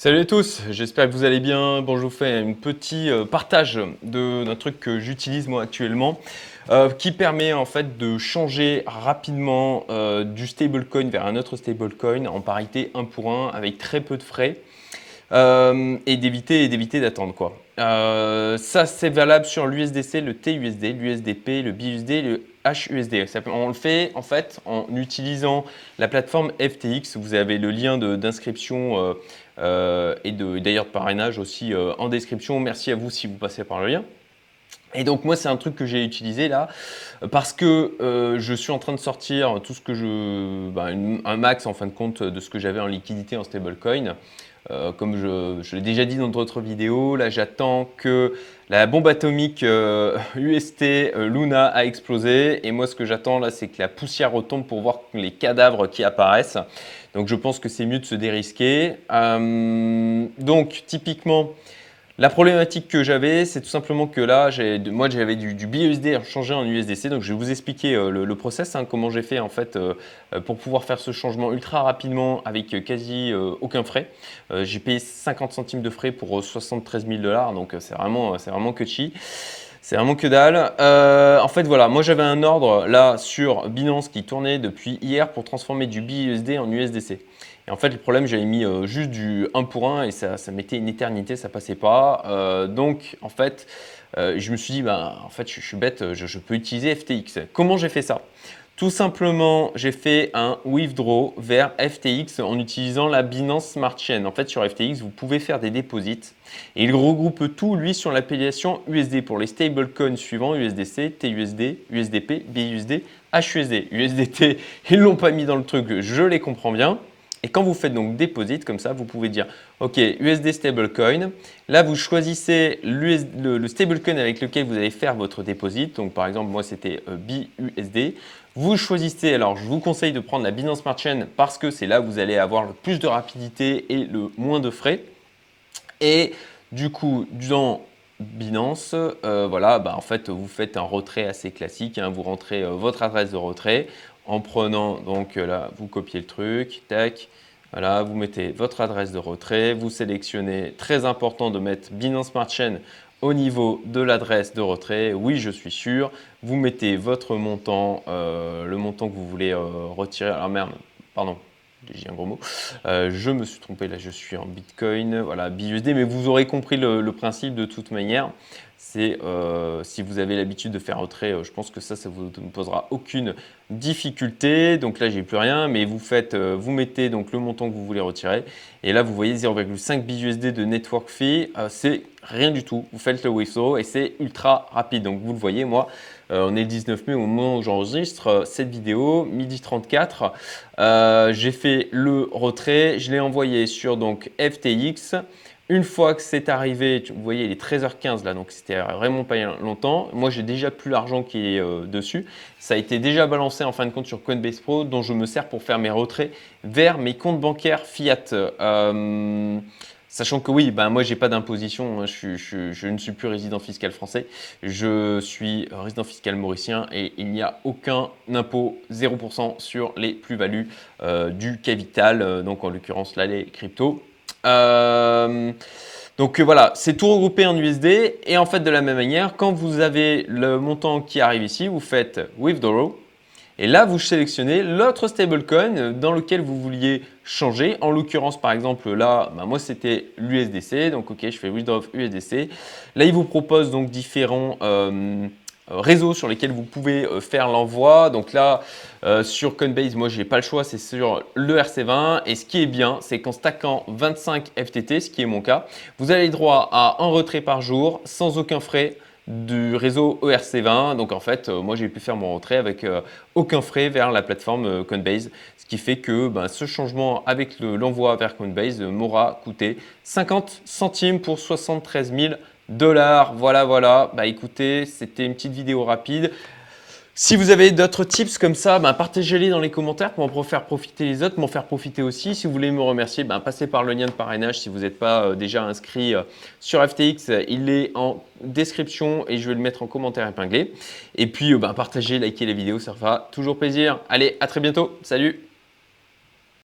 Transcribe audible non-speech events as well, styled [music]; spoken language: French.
Salut à tous, j'espère que vous allez bien. Bon, je vous fais un petit euh, partage d'un truc que j'utilise moi actuellement euh, qui permet en fait de changer rapidement euh, du stablecoin vers un autre stablecoin en parité 1 pour 1 avec très peu de frais et d'éviter d'attendre quoi. ça c'est valable sur l'USDC, le TUSD, l'USDP, le BUSD, le HUSD. On le fait en fait en utilisant la plateforme FTX. Vous avez le lien d'inscription euh, et d'ailleurs de, parrainage aussi euh, en description. Merci à vous si vous passez par le lien. Et donc moi c'est un truc que j'ai utilisé là parce que euh, je suis en train de sortir tout ce que je, bah, un max en fin de compte de ce que j'avais en liquidité en stablecoin. Comme je, l'ai déjà dit dans d'autres vidéos, là j'attends que la bombe atomique [laughs] UST Luna a explosé et moi ce que j'attends là c'est que la poussière retombe pour voir les cadavres qui apparaissent. Donc je pense que c'est mieux de se dérisquer. Euh, donc typiquement, la problématique que j'avais, c'est tout simplement que là, moi j'avais du, du, BUSD changé en USDC. Donc je vais vous expliquer euh, le, process, hein, comment j'ai fait en fait euh, pour pouvoir faire ce changement ultra rapidement avec quasi aucun frais. j'ai payé 50 centimes de frais pour 73 000 dollars, donc c'est vraiment, c'est vraiment que. C'est vraiment que dalle. Euh, en fait, voilà, moi j'avais un ordre là sur Binance qui tournait depuis hier pour transformer du BUSD en USDC. Et en fait, le problème, j'avais mis euh, juste du 1 pour 1 et ça, ça mettait une éternité, ça passait pas. Euh, donc, en fait, je me suis dit, ben, en fait, je, suis bête, je peux utiliser FTX. Comment j'ai fait ça? Tout simplement, j'ai fait un withdraw vers FTX en utilisant la Binance Smart Chain. En fait, sur FTX, vous pouvez faire des déposits et il regroupe tout, lui, sur l'appellation USD pour les stablecoins suivants USDC, TUSD, USDP, BUSD, HUSD. USDT, [laughs] ils l'ont pas mis dans le truc, je les comprends bien. Et quand vous faites donc deposit comme ça, vous pouvez dire OK, USD stablecoin. Là, vous choisissez le, le, stablecoin avec lequel vous allez faire votre deposit. Donc par exemple, moi c'était euh, BUSD. Vous choisissez, alors je vous conseille de prendre la Binance Smart Chain parce que c'est là où vous allez avoir le plus de rapidité et le moins de frais. Et du coup, dans Binance, euh, voilà, bah, en fait, vous faites un retrait assez classique. Hein. vous rentrez euh, votre adresse de retrait en prenant, donc là, vous copiez le truc, tac, voilà, vous mettez votre adresse de retrait, vous sélectionnez, très important de mettre Binance Smart Chain au niveau de l'adresse de retrait, oui je suis sûr, vous mettez votre montant, euh, le montant que vous voulez euh, retirer, alors merde, pardon, j'ai un gros mot, euh, je me suis trompé, là je suis en Bitcoin, voilà, BUSD, mais vous aurez compris le principe de toute manière. C'est si vous avez l'habitude de faire retrait, je pense que ça, ça vous posera aucune difficulté. Donc là, j'ai plus rien, mais vous faites, vous mettez donc le montant que vous voulez retirer, et là, vous voyez 0,5 BUSD de network fee, c'est rien du tout. Vous faites le withdraw et c'est ultra rapide. Donc vous le voyez, moi, on est le 19 mai au moment où j'enregistre cette vidéo, midi 34. j'ai fait le retrait, je l'ai envoyé sur donc FTX. Une fois que c'est arrivé, vous voyez, il est 13h15 là, donc c'était vraiment pas longtemps. Moi, j'ai déjà plus l'argent qui est euh, dessus. Ça a été déjà balancé en fin de compte sur Coinbase Pro, dont je me sers pour faire mes retraits vers mes comptes bancaires fiat. Euh, sachant que oui, ben moi j'ai pas d'imposition, hein. je, ne suis plus résident fiscal français, je suis résident fiscal mauricien et il n'y a aucun impôt 0% sur les plus-values euh, du capital, donc en l'occurrence là les cryptos. Euh, donc voilà, c'est tout regroupé en USD et en fait de la même manière, quand vous avez le montant qui arrive ici, vous faites withdraw et là vous sélectionnez l'autre stablecoin dans lequel vous vouliez changer. En l'occurrence par exemple là, bah, moi c'était l'USDC, donc ok je fais withdraw USDC. Là il vous propose donc différents euh, euh, réseaux sur lesquels vous pouvez euh, faire l'envoi. Donc là, sur Coinbase, moi, je n'ai pas le choix, c'est sur le RC20. Et ce qui est bien, c'est qu'en stackant 25 FTT, ce qui est mon cas, vous avez droit à un retrait par jour sans aucun frais du réseau ERC20. Donc en fait, moi j'ai pu faire mon retrait avec aucun frais vers la plateforme Coinbase, ce qui fait que ben, ce changement avec l'envoi vers Coinbase m'aura coûté 50 centimes pour 73 000 dollars. Voilà, voilà. Bah écoutez, c'était une petite vidéo rapide. Si vous avez d'autres tips comme ça, bah, partagez-les dans les commentaires pour en faire profiter les autres, m'en faire profiter aussi. Si vous voulez me remercier, bah, passez par le lien de parrainage si vous n'êtes pas euh, déjà inscrit euh, sur FTX. Il est en description et je vais le mettre en commentaire épinglé. Et puis, euh, bah, partagez, likez les vidéos, ça fera toujours plaisir. Allez, à très bientôt. Salut